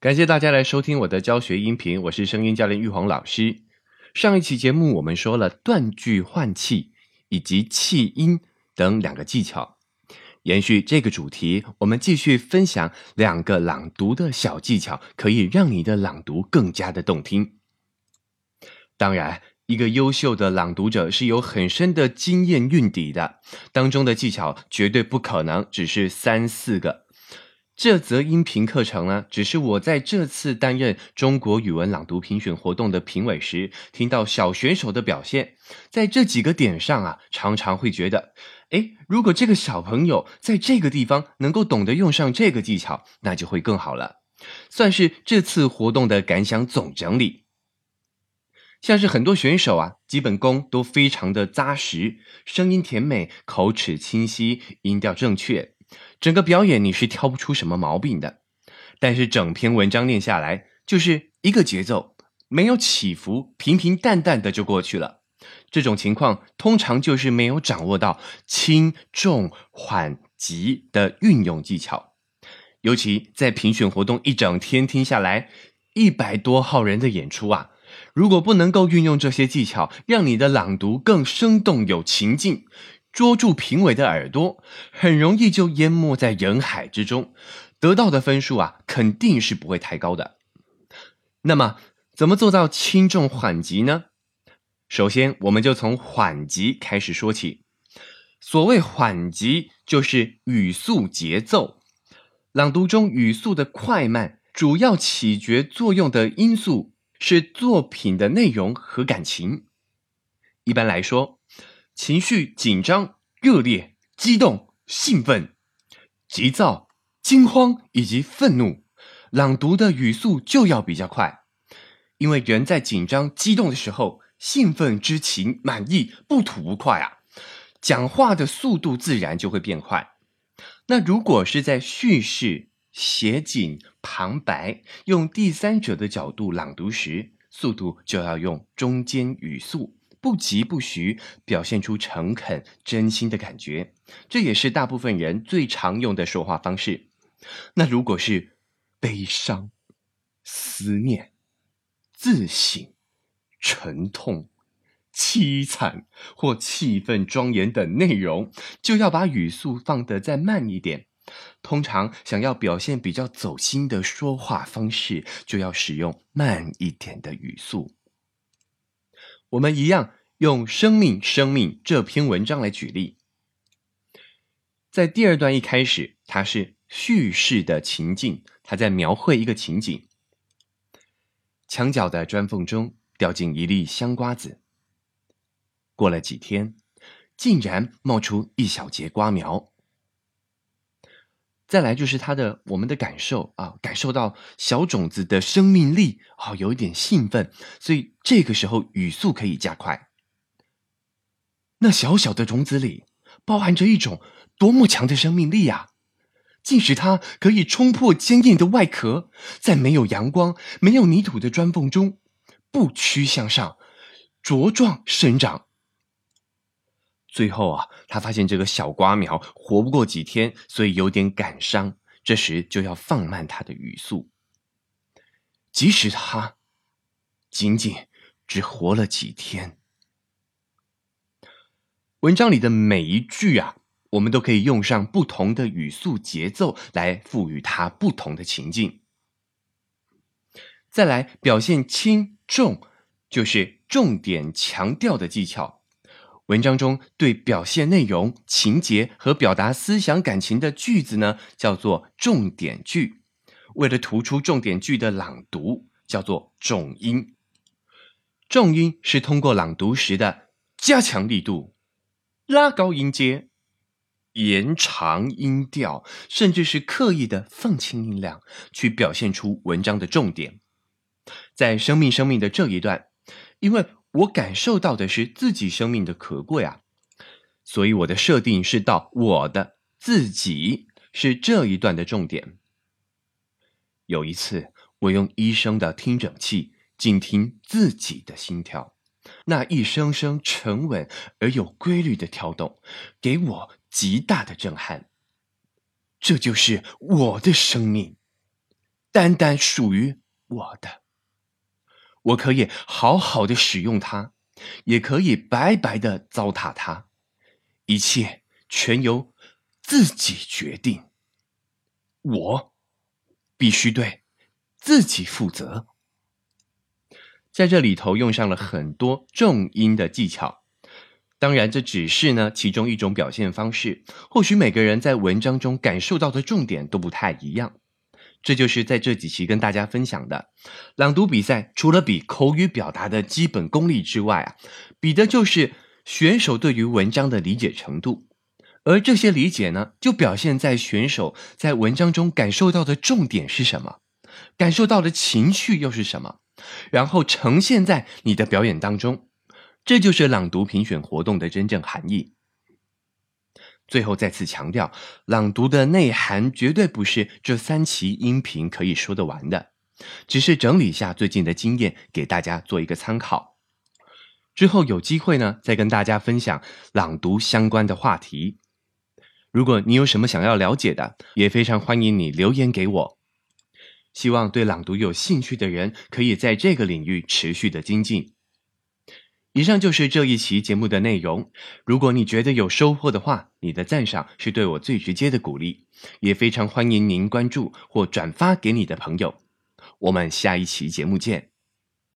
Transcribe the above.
感谢大家来收听我的教学音频，我是声音教练玉红老师。上一期节目我们说了断句换气以及气音等两个技巧，延续这个主题，我们继续分享两个朗读的小技巧，可以让你的朗读更加的动听。当然，一个优秀的朗读者是有很深的经验运底的，当中的技巧绝对不可能只是三四个。这则音频课程呢，只是我在这次担任中国语文朗读评选活动的评委时，听到小选手的表现，在这几个点上啊，常常会觉得，哎，如果这个小朋友在这个地方能够懂得用上这个技巧，那就会更好了。算是这次活动的感想总整理。像是很多选手啊，基本功都非常的扎实，声音甜美，口齿清晰，音调正确。整个表演你是挑不出什么毛病的，但是整篇文章念下来就是一个节奏，没有起伏，平平淡淡的就过去了。这种情况通常就是没有掌握到轻重缓急的运用技巧。尤其在评选活动一整天听下来，一百多号人的演出啊，如果不能够运用这些技巧，让你的朗读更生动有情境。捉住评委的耳朵，很容易就淹没在人海之中，得到的分数啊，肯定是不会太高的。那么，怎么做到轻重缓急呢？首先，我们就从缓急开始说起。所谓缓急，就是语速节奏。朗读中语速的快慢，主要起决作用的因素是作品的内容和感情。一般来说。情绪紧张、热烈、激动、兴奋、急躁、惊慌以及愤怒，朗读的语速就要比较快，因为人在紧张、激动的时候，兴奋之情、满意不吐不快啊，讲话的速度自然就会变快。那如果是在叙事、写景、旁白，用第三者的角度朗读时，速度就要用中间语速。不急不徐，表现出诚恳、真心的感觉，这也是大部分人最常用的说话方式。那如果是悲伤、思念、自省、沉痛、凄惨或气氛庄严等内容，就要把语速放得再慢一点。通常想要表现比较走心的说话方式，就要使用慢一点的语速。我们一样用《生命生命》这篇文章来举例，在第二段一开始，它是叙事的情境，它在描绘一个情景：墙角的砖缝中掉进一粒香瓜子，过了几天，竟然冒出一小节瓜苗。再来就是他的我们的感受啊，感受到小种子的生命力啊，有一点兴奋，所以这个时候语速可以加快。那小小的种子里包含着一种多么强的生命力呀，即使它可以冲破坚硬的外壳，在没有阳光、没有泥土的砖缝中不屈向上，茁壮生长。最后啊，他发现这个小瓜苗活不过几天，所以有点感伤。这时就要放慢他的语速，即使他仅仅只活了几天。文章里的每一句啊，我们都可以用上不同的语速节奏来赋予它不同的情境。再来表现轻重，就是重点强调的技巧。文章中对表现内容、情节和表达思想感情的句子呢，叫做重点句。为了突出重点句的朗读，叫做重音。重音是通过朗读时的加强力度、拉高音阶、延长音调，甚至是刻意的放轻音量，去表现出文章的重点。在生命生命的这一段，因为。我感受到的是自己生命的可贵啊，所以我的设定是到我的自己是这一段的重点。有一次，我用医生的听诊器静听自己的心跳，那一声声沉稳而有规律的跳动，给我极大的震撼。这就是我的生命，单单属于我的。我可以好好的使用它，也可以白白的糟蹋它，一切全由自己决定。我必须对自己负责。在这里头用上了很多重音的技巧，当然这只是呢其中一种表现方式。或许每个人在文章中感受到的重点都不太一样。这就是在这几期跟大家分享的朗读比赛，除了比口语表达的基本功力之外啊，比的就是选手对于文章的理解程度。而这些理解呢，就表现在选手在文章中感受到的重点是什么，感受到的情绪又是什么。然后呈现在你的表演当中，这就是朗读评选活动的真正含义。最后再次强调，朗读的内涵绝对不是这三期音频可以说得完的，只是整理一下最近的经验给大家做一个参考。之后有机会呢，再跟大家分享朗读相关的话题。如果你有什么想要了解的，也非常欢迎你留言给我。希望对朗读有兴趣的人可以在这个领域持续的精进。以上就是这一期节目的内容。如果你觉得有收获的话，你的赞赏是对我最直接的鼓励，也非常欢迎您关注或转发给你的朋友。我们下一期节目见。